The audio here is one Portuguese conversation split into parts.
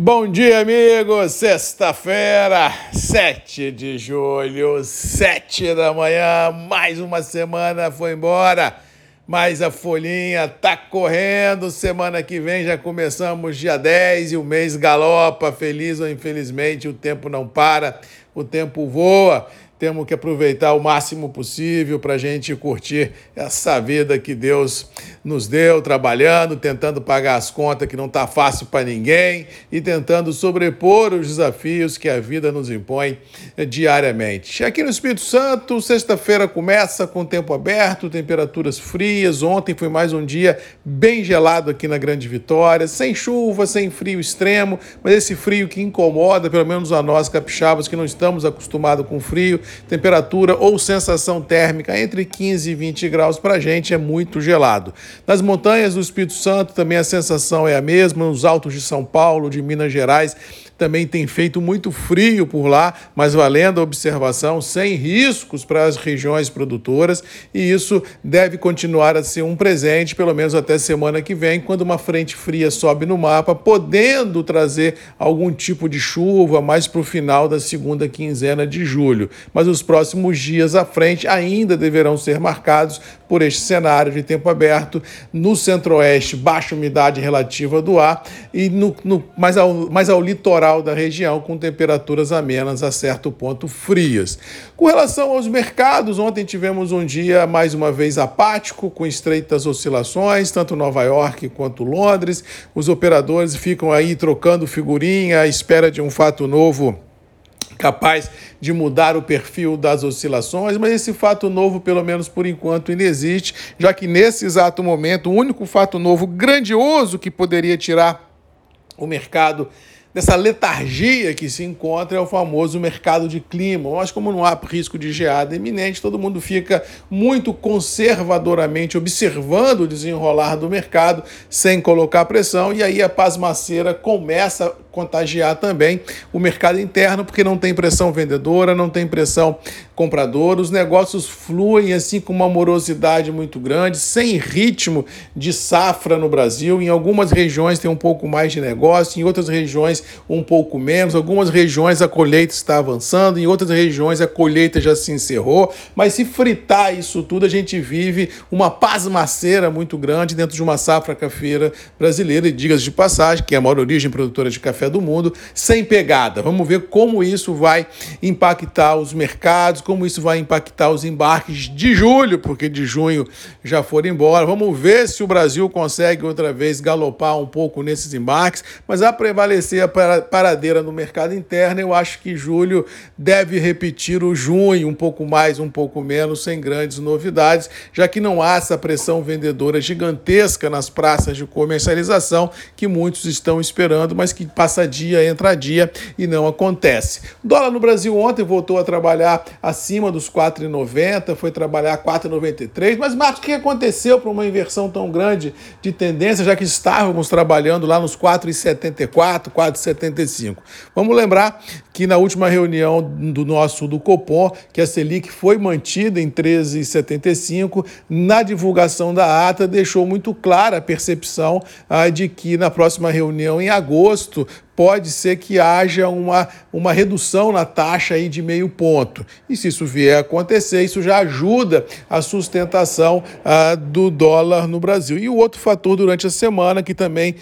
Bom dia, amigos! Sexta-feira, 7 de julho, 7 da manhã, mais uma semana foi embora, mas a folhinha tá correndo. Semana que vem já começamos dia 10 e o mês galopa, feliz ou infelizmente, o tempo não para, o tempo voa temos que aproveitar o máximo possível para a gente curtir essa vida que Deus nos deu, trabalhando, tentando pagar as contas que não está fácil para ninguém e tentando sobrepor os desafios que a vida nos impõe diariamente. Aqui no Espírito Santo, sexta-feira começa com tempo aberto, temperaturas frias. Ontem foi mais um dia bem gelado aqui na Grande Vitória, sem chuva, sem frio extremo, mas esse frio que incomoda, pelo menos a nós capixabas que não estamos acostumados com frio temperatura ou sensação térmica entre 15 e 20 graus para a gente é muito gelado. Nas montanhas do Espírito Santo também a sensação é a mesma, nos altos de São Paulo, de Minas Gerais, também tem feito muito frio por lá, mas valendo a observação, sem riscos para as regiões produtoras, e isso deve continuar a ser um presente, pelo menos até semana que vem, quando uma frente fria sobe no mapa, podendo trazer algum tipo de chuva mais para o final da segunda quinzena de julho. Mas os próximos dias à frente ainda deverão ser marcados por este cenário de tempo aberto no centro-oeste, baixa umidade relativa do ar e no, no mais, ao, mais ao litoral da região, com temperaturas amenas a certo ponto frias. Com relação aos mercados, ontem tivemos um dia mais uma vez apático, com estreitas oscilações, tanto Nova York quanto Londres. Os operadores ficam aí trocando figurinha à espera de um fato novo capaz de mudar o perfil das oscilações, mas esse fato novo, pelo menos por enquanto, ainda existe, já que nesse exato momento, o único fato novo grandioso que poderia tirar o mercado dessa letargia que se encontra é o famoso mercado de clima. Mas como não há risco de geada iminente, todo mundo fica muito conservadoramente observando o desenrolar do mercado sem colocar pressão e aí a pasmaceira começa contagiar também o mercado interno porque não tem pressão vendedora, não tem pressão compradora, os negócios fluem assim com uma morosidade muito grande, sem ritmo de safra no Brasil. Em algumas regiões tem um pouco mais de negócio, em outras regiões um pouco menos. Algumas regiões a colheita está avançando, em outras regiões a colheita já se encerrou. Mas se fritar isso tudo, a gente vive uma pasmaceira muito grande dentro de uma safra cafeira brasileira, e digas de passagem, que é a maior origem produtora de café do mundo, sem pegada. Vamos ver como isso vai impactar os mercados, como isso vai impactar os embarques de julho, porque de junho já foram embora. Vamos ver se o Brasil consegue outra vez galopar um pouco nesses embarques, mas a prevalecer a paradeira no mercado interno, eu acho que julho deve repetir o junho, um pouco mais, um pouco menos, sem grandes novidades, já que não há essa pressão vendedora gigantesca nas praças de comercialização que muitos estão esperando, mas que passa dia, entra dia e não acontece. O dólar no Brasil ontem voltou a trabalhar acima dos 4,90, foi trabalhar 4,93, mas Marcos, o que aconteceu para uma inversão tão grande de tendência, já que estávamos trabalhando lá nos 4,74, 4,75? 75. Vamos lembrar que na última reunião do nosso do Copom, que a Selic foi mantida em 13,75, na divulgação da ata deixou muito clara a percepção ah, de que na próxima reunião em agosto pode ser que haja uma, uma redução na taxa aí de meio ponto. E se isso vier a acontecer, isso já ajuda a sustentação ah, do dólar no Brasil. E o outro fator durante a semana que também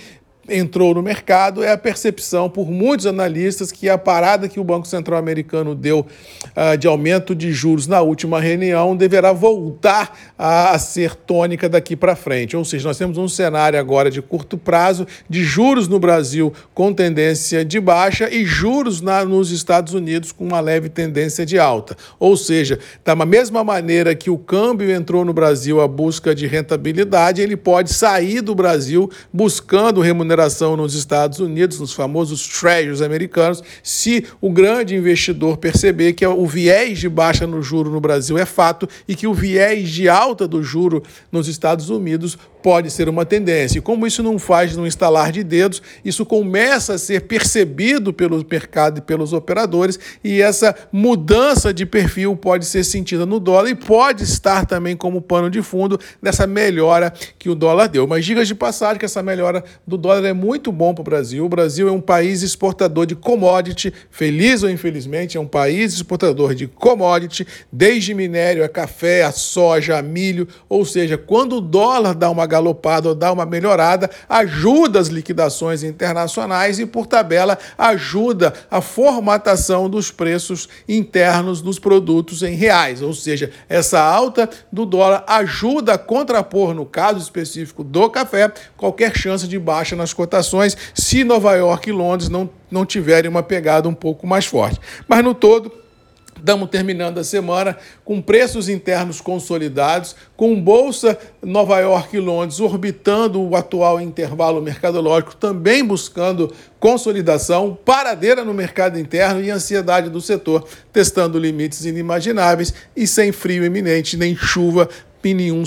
entrou no mercado é a percepção por muitos analistas que a parada que o Banco Central americano deu uh, de aumento de juros na última reunião deverá voltar a, ser tônica daqui para frente. Ou seja, nós temos um cenário agora de curto prazo de juros no Brasil com tendência de baixa e juros na, nos Estados Unidos com uma leve tendência de alta. Ou seja, da mesma maneira que o câmbio entrou no Brasil à busca de rentabilidade, ele pode sair do Brasil buscando remuneração nos Estados Unidos, nos famosos treasuries americanos, se o grande investidor perceber que o viés de baixa no juro no Brasil é fato e que o viés de alta do juro nos Estados Unidos pode ser uma tendência. E como isso não faz no instalar de dedos, isso começa a ser percebido pelo mercado e pelos operadores, e essa mudança de perfil pode ser sentida no dólar e pode estar também como pano de fundo nessa melhora que o dólar deu. Mas diga de passagem que essa melhora do dólar é muito bom para o Brasil. O Brasil é um país exportador de commodity, feliz ou infelizmente, é um país exportador de commodity, desde minério a café, a soja, a milho, ou seja, quando o dólar dá uma galopada ou dá uma melhorada, ajuda as liquidações internacionais e, por tabela, ajuda a formatação dos preços internos dos produtos em reais. Ou seja, essa alta do dólar ajuda a contrapor, no caso específico do café, qualquer chance de baixa nas cotações se Nova York e Londres não, não tiverem uma pegada um pouco mais forte. Mas no todo, Estamos terminando a semana com preços internos consolidados, com Bolsa Nova York e Londres orbitando o atual intervalo mercadológico, também buscando consolidação, paradeira no mercado interno e ansiedade do setor, testando limites inimagináveis e sem frio iminente nem chuva em nenhum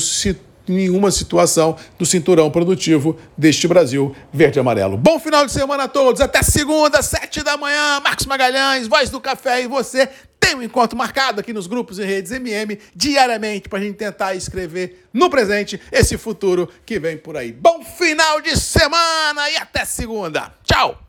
nenhuma situação do cinturão produtivo deste Brasil verde e amarelo. Bom final de semana a todos, até segunda, sete da manhã, Marcos Magalhães, Voz do Café e você tem um encontro marcado aqui nos grupos e redes MM diariamente para a gente tentar escrever no presente esse futuro que vem por aí. Bom final de semana e até segunda. Tchau!